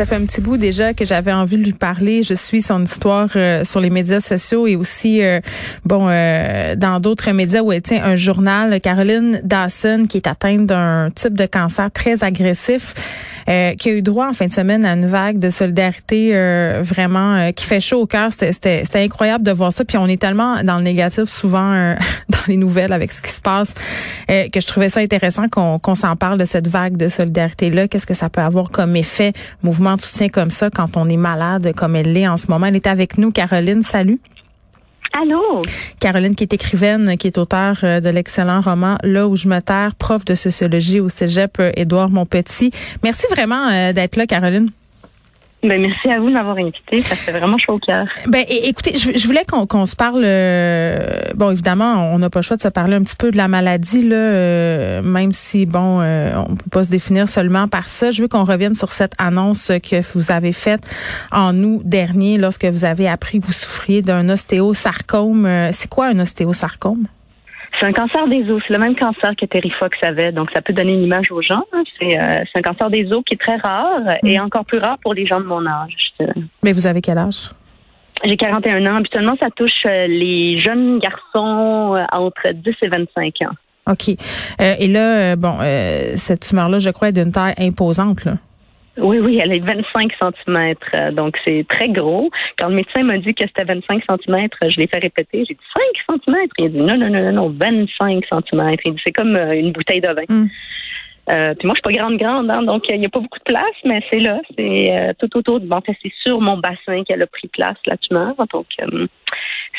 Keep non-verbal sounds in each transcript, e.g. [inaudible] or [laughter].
Ça fait un petit bout déjà que j'avais envie de lui parler. Je suis son histoire euh, sur les médias sociaux et aussi, euh, bon, euh, dans d'autres médias où elle tient un journal. Caroline Dawson, qui est atteinte d'un type de cancer très agressif. Euh, qui a eu droit en fin de semaine à une vague de solidarité euh, vraiment euh, qui fait chaud au cœur. C'était incroyable de voir ça. Puis on est tellement dans le négatif souvent [laughs] dans les nouvelles avec ce qui se passe que je trouvais ça intéressant qu'on s'en parle de cette vague de solidarité-là. Qu'est-ce que ça peut avoir comme effet, mouvement de soutien comme ça quand on est malade comme elle l'est en ce moment? Elle est avec nous, Caroline. Salut. Allô? Caroline, qui est écrivaine, qui est auteure euh, de l'excellent roman Là où je me terre, prof de sociologie au cégep euh, Édouard Montpetit. Merci vraiment euh, d'être là, Caroline. Ben, merci à vous de m'avoir invité. Ça fait vraiment chaud au cœur. Ben, écoutez, je, voulais qu'on se parle. Euh, bon, évidemment, on n'a pas le choix de se parler un petit peu de la maladie, là, euh, même si, bon, euh, on peut pas se définir seulement par ça. Je veux qu'on revienne sur cette annonce que vous avez faite en août dernier lorsque vous avez appris que vous souffriez d'un ostéosarcome. C'est quoi un ostéosarcome? C'est un cancer des os. C'est le même cancer que Terrifox avait. Donc, ça peut donner une image aux gens. Hein. C'est un cancer des os qui est très rare et mm. encore plus rare pour les gens de mon âge. Mais vous avez quel âge? J'ai 41 ans. Habituellement, ça touche euh, les jeunes garçons euh, entre 10 et 25 ans. OK. Euh, et là, bon, cette tumeur-là, je crois, est d'une taille imposante. Là. Oui, oui, elle est 25 cm, euh, donc c'est très gros. Quand le médecin m'a dit que c'était 25 cm, je l'ai fait répéter. J'ai dit 5 cm. Il a dit non, non, non, non, non 25 cm. Il dit c'est comme euh, une bouteille de vin. Mm. Euh, puis moi, je suis pas grande, grande, hein, donc il n'y a pas beaucoup de place, mais c'est là, c'est tout autour. Bon, c'est sur mon bassin qu'elle a pris place, la tumeur, donc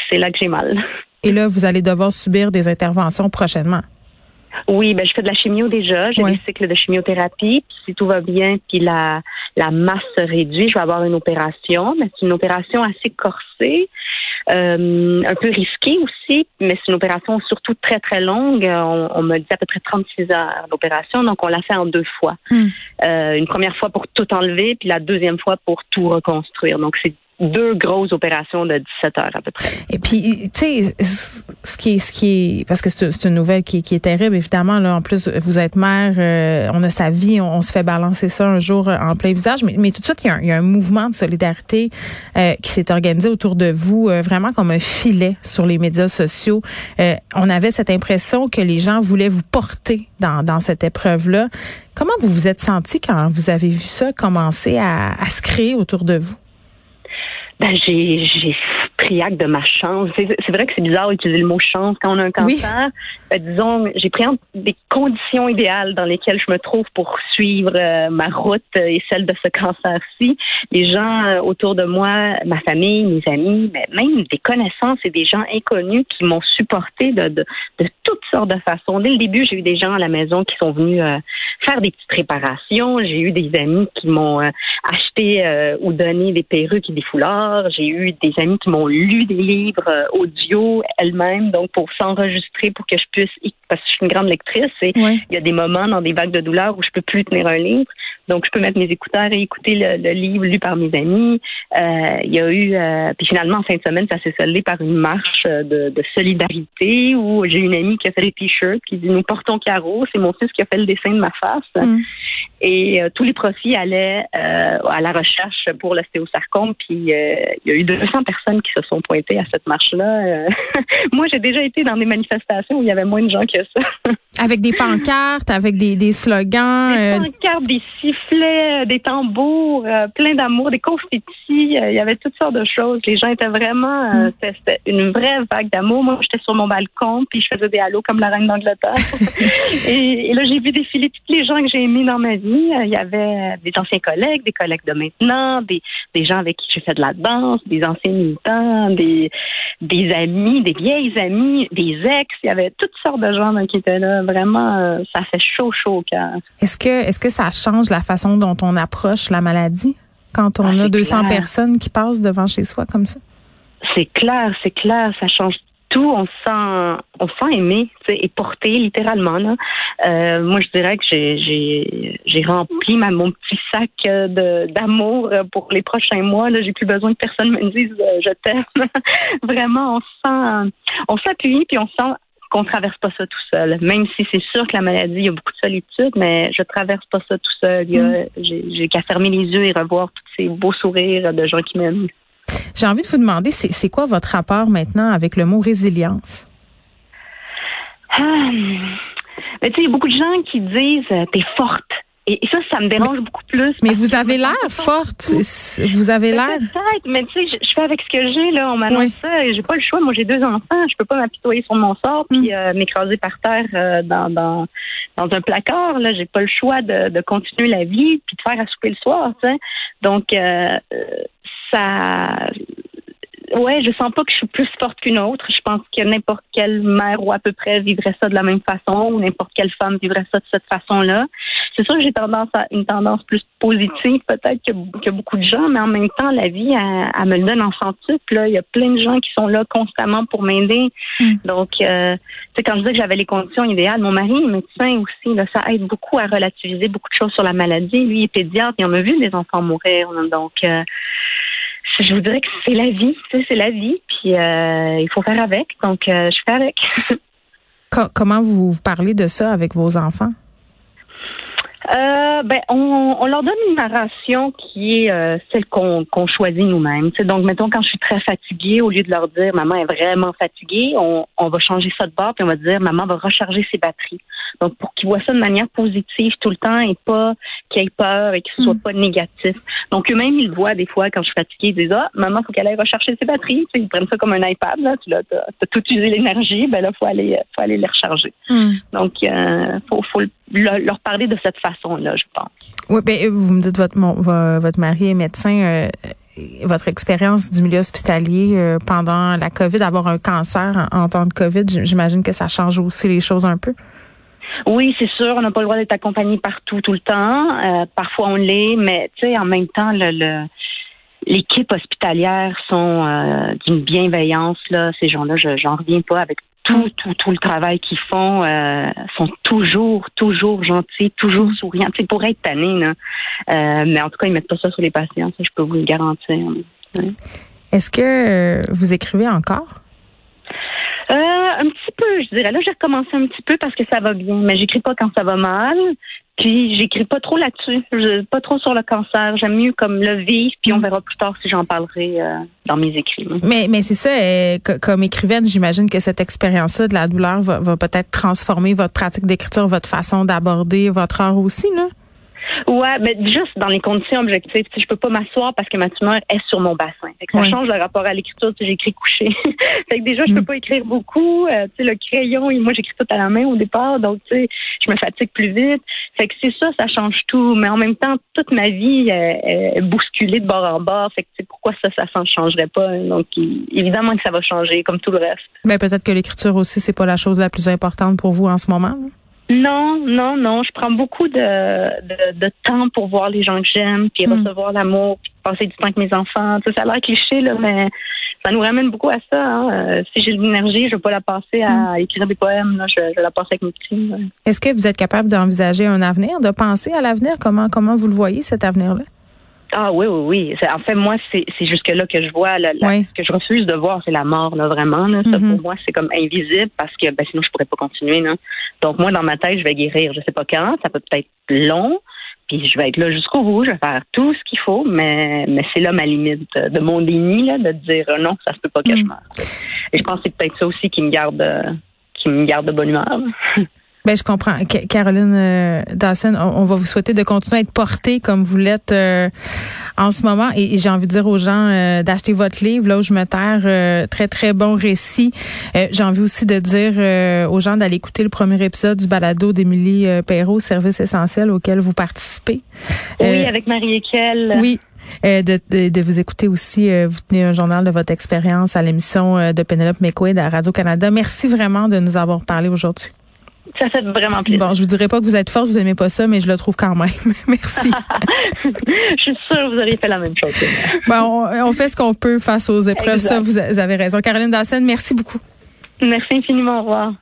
c'est là que j'ai mal. Et là, vous allez devoir subir des interventions prochainement. Oui, ben je fais de la chimio déjà. J'ai des cycles de chimiothérapie. Puis si tout va bien, puis la, la masse se réduit, je vais avoir une opération. Mais c'est une opération assez corsée, euh, un peu risquée aussi, mais c'est une opération surtout très, très longue. On, on me dit à peu près 36 heures l'opération, donc on l'a fait en deux fois. Hmm. Euh, une première fois pour tout enlever, puis la deuxième fois pour tout reconstruire. Donc c'est deux grosses opérations de 17 heures à peu près. Et puis, tu sais, ce qui est, ce qui est, parce que c'est une nouvelle qui, est terrible, évidemment. Là, en plus, vous êtes mère, euh, on a sa vie, on, se fait balancer ça un jour euh, en plein visage. Mais, tout de suite, il y a un, mouvement de solidarité euh, qui s'est organisé autour de vous, vraiment comme un filet sur les médias sociaux. on avait cette impression que les gens voulaient vous porter dans, dans cette épreuve-là. Comment vous vous êtes senti quand vous avez vu ça commencer à, à se créer autour de vous? Ben, j'ai, j'ai pris acte de ma chance. C'est, vrai que c'est bizarre d'utiliser le mot chance quand on a un cancer. Ben, disons, j'ai pris des conditions idéales dans lesquelles je me trouve pour suivre euh, ma route et celle de ce cancer-ci. Les gens euh, autour de moi, ma famille, mes amis, mais même des connaissances et des gens inconnus qui m'ont supporté de, de, de, toutes sortes de façons. Dès le début, j'ai eu des gens à la maison qui sont venus euh, faire des petites réparations. J'ai eu des amis qui m'ont acheté ou donné des perruques et des foulards. J'ai eu des amis qui m'ont lu des livres euh, audio elles-mêmes, donc pour s'enregistrer, pour que je puisse, parce que je suis une grande lectrice, et il y a des moments dans des vagues de douleur où je peux plus tenir un livre. Donc, je peux mettre mes écouteurs et écouter le, livre lu par mes amis. Euh, il y a eu, euh, puis finalement, en fin de semaine, ça s'est soldé par une marche de, solidarité où j'ai une amie qui a fait des t-shirts qui dit Nous portons carreau. C'est mon fils qui a fait le dessin de ma face. Mm. Et tous les profits allaient à la recherche pour l'ostéosarcome. Puis il y a eu 200 personnes qui se sont pointées à cette marche-là. Euh, [laughs] moi, j'ai déjà été dans des manifestations où il y avait moins de gens que ça. avec des pancartes, avec des, des slogans. Des euh, pancartes, des sifflets, des tambours, euh, plein d'amour, des confettis. il y avait toutes sortes de choses. Les gens étaient vraiment... Mm. C'était une vraie vague d'amour. Moi, j'étais sur mon balcon, puis je faisais des halos comme la reine d'Angleterre. [laughs] et, là, j'ai vu défiler tous les gens que j'ai aimés dans ma vie. Il y avait des anciens collègues, des collègues de maintenant, des, des gens avec qui j'ai fait de la danse, des anciens militants, des, des amis, des vieilles amies, des ex. Il y avait toutes sortes de gens qui étaient là. Vraiment, euh, ça fait chaud, chaud au cœur. Est-ce que, est-ce que ça change la façon dont on approche la maladie quand on ah, a 200 personnes qui passent devant chez soi comme ça? C'est clair, c'est clair, ça change tout, on sent, on sent aimé et porté littéralement. Là. Euh, moi, je dirais que j'ai, rempli ma, mon petit sac de, d'amour pour les prochains mois. Là, j'ai plus besoin que personne me dise euh, je t'aime. [laughs] Vraiment, on sent, on s'appuie puis on sent qu'on traverse pas ça tout seul. Même si c'est sûr que la maladie, il y a beaucoup de solitude, mais je traverse pas ça tout seul. Mm. j'ai, qu'à fermer les yeux et revoir tous ces beaux sourires de gens qui m'aiment. J'ai envie de vous demander, c'est quoi votre rapport maintenant avec le mot résilience? Ah, mais tu sais, il y a beaucoup de gens qui disent euh, t'es forte. Et, ça, ça me dérange beaucoup plus. Mais vous avez l'air forte. Vous avez l'air. Peut-être, mais tu sais, je, fais avec ce que j'ai, là. On m'annonce ça. J'ai pas le choix. Moi, j'ai deux enfants. Je peux pas m'apitoyer sur mon sort puis mm. euh, m'écraser par terre euh, dans, dans, dans un placard. Là, j'ai pas le choix de, de continuer la vie puis de faire à souper le soir, tu sais. Donc, euh, ça ouais, je sens pas que je suis plus forte qu'une autre. Je pense que n'importe quelle mère ou à peu près vivrait ça de la même façon, ou n'importe quelle femme vivrait ça de cette façon-là. C'est sûr que j'ai tendance à une tendance plus positive peut-être que, beaucoup de gens, mais en même temps, la vie, elle, me le donne en centuple. Là. Il y a plein de gens qui sont là constamment pour m'aider. Mm. Donc, euh, tu quand je disais que j'avais les conditions idéales, mon mari est médecin aussi. Là, ça aide beaucoup à relativiser beaucoup de choses sur la maladie. Lui, il est pédiatre, il en a vu des enfants mourir. Donc, euh, je vous dirais que c'est la vie, c'est la vie, puis euh, il faut faire avec. Donc, euh, je fais avec. [laughs] Comment vous parlez de ça avec vos enfants? Euh, ben, on, on, leur donne une narration qui est euh, celle qu'on choisit nous-mêmes. Donc, mettons, quand je suis très fatiguée, au lieu de leur dire maman est vraiment fatiguée, on, on va changer ça de bord puis on va dire maman va recharger ses batteries. Donc, pour qu'ils voient ça de manière positive tout le temps et pas qu'ils aient peur et qu'ils ne soient mm. pas négatifs. Donc, eux-mêmes, ils voient des fois quand je suis fatiguée, ils disent ah maman faut qu'elle aille recharger ses batteries. ils prennent ça comme un iPad là. Tu as, tout utilisé l'énergie, ben là faut aller faut aller les recharger. Mm. Donc, euh, faut faut leur parler de cette façon-là, je pense. Oui, ben, vous me dites votre votre mari est médecin. Euh, votre expérience du milieu hospitalier euh, pendant la COVID, avoir un cancer en, temps de COVID, j'imagine que ça change aussi les choses un peu. Oui, c'est sûr, on n'a pas le droit d'être accompagné partout tout le temps. Euh, parfois on l'est, mais tu sais, en même temps, le, l'équipe hospitalière sont d'une bienveillance là. Ces gens-là, je j'en reviens pas avec tout, tout, tout le travail qu'ils font, euh, sont toujours, toujours gentils, toujours souriants. C'est pour être tannés, là. Euh, mais en tout cas, ils mettent pas ça sur les patients, ça, je peux vous le garantir. Est-ce que vous écrivez encore? Euh, un je dirais. Là, j'ai recommencé un petit peu parce que ça va bien, mais j'écris pas quand ça va mal. Puis j'écris pas trop là-dessus, pas trop sur le cancer. J'aime mieux comme le vivre, puis on mm. verra plus tard si j'en parlerai euh, dans mes écrits. Mais mais c'est ça, euh, comme écrivaine, j'imagine que cette expérience-là de la douleur va, va peut-être transformer votre pratique d'écriture, votre façon d'aborder votre art aussi, là. Ouais, mais juste dans les conditions objectives, je peux pas m'asseoir parce que ma tumeur est sur mon bassin. ça change le rapport à l'écriture. J'écris couché. [laughs] fait que déjà, je peux mm. pas écrire beaucoup. Euh, tu sais, le crayon, moi, j'écris tout à la main au départ, donc tu sais, je me fatigue plus vite. Fait que c'est ça, ça change tout. Mais en même temps, toute ma vie est bousculée de bord en bord. Fait que pourquoi ça, ça ne changerait pas Donc évidemment que ça va changer, comme tout le reste. Mais ben, peut-être que l'écriture aussi, c'est pas la chose la plus importante pour vous en ce moment. Non, non, non. Je prends beaucoup de, de, temps pour voir les gens que j'aime, puis hmm. recevoir l'amour, puis passer du temps avec mes enfants. ça a l'air cliché, là, mais ça nous ramène beaucoup à ça. Hein. Euh, si j'ai de l'énergie, je ne vais pas la passer à hmm. écrire des poèmes. Là. Je, vais la passer avec mes petits. Est-ce que vous êtes capable d'envisager un avenir, de penser à l'avenir? Comment, comment vous le voyez, cet avenir-là? Ah oui, oui, oui. En fait, moi, c'est jusque-là que je vois. Ce que je refuse de voir, c'est la mort, là, vraiment. Là. Ça, mm-hmm. pour moi, c'est comme invisible parce que ben, sinon, je pourrais pas continuer. Là. Donc, moi, dans ma tête, je vais guérir. Je sais pas quand. Ça peut peut-être long. Puis je vais être là jusqu'au bout. Je vais faire tout ce qu'il faut. Mais, mais c'est là ma limite de mon déni, là, de dire euh, non, ça se peut pas que je mm. meure. Et je pense que c'est peut-être ça aussi qui me garde, qui me garde de bonne humeur. [laughs] Ben je comprends. Caroline euh, Dawson, on, va vous souhaiter de continuer à être portée comme vous l'êtes euh, en ce moment. Et, j'ai envie de dire aux gens euh, d'acheter votre livre, là où je me terre. très, très bon récit. j'ai envie aussi de dire aux gens d'aller écouter le premier épisode du balado d'Émilie Perrault, Service essentiel auquel vous participez. Oui, avec Marie-Équelle. Oui, de, de, vous écouter aussi. vous tenez un journal de votre expérience à l'émission de Penelope McQuaid à Radio-Canada. Merci vraiment de nous avoir parlé aujourd'hui. Ça fait vraiment plaisir. Bon, je vous dirais pas que vous êtes forte, vous aimez pas ça, mais je le trouve quand même. [laughs] Merci. [laughs] je suis sûre que vous auriez fait la même chose. bon, on, fait ce qu'on peut face aux épreuves. Ça, vous avez raison. Caroline Dassen, merci beaucoup. Merci infiniment. Au revoir.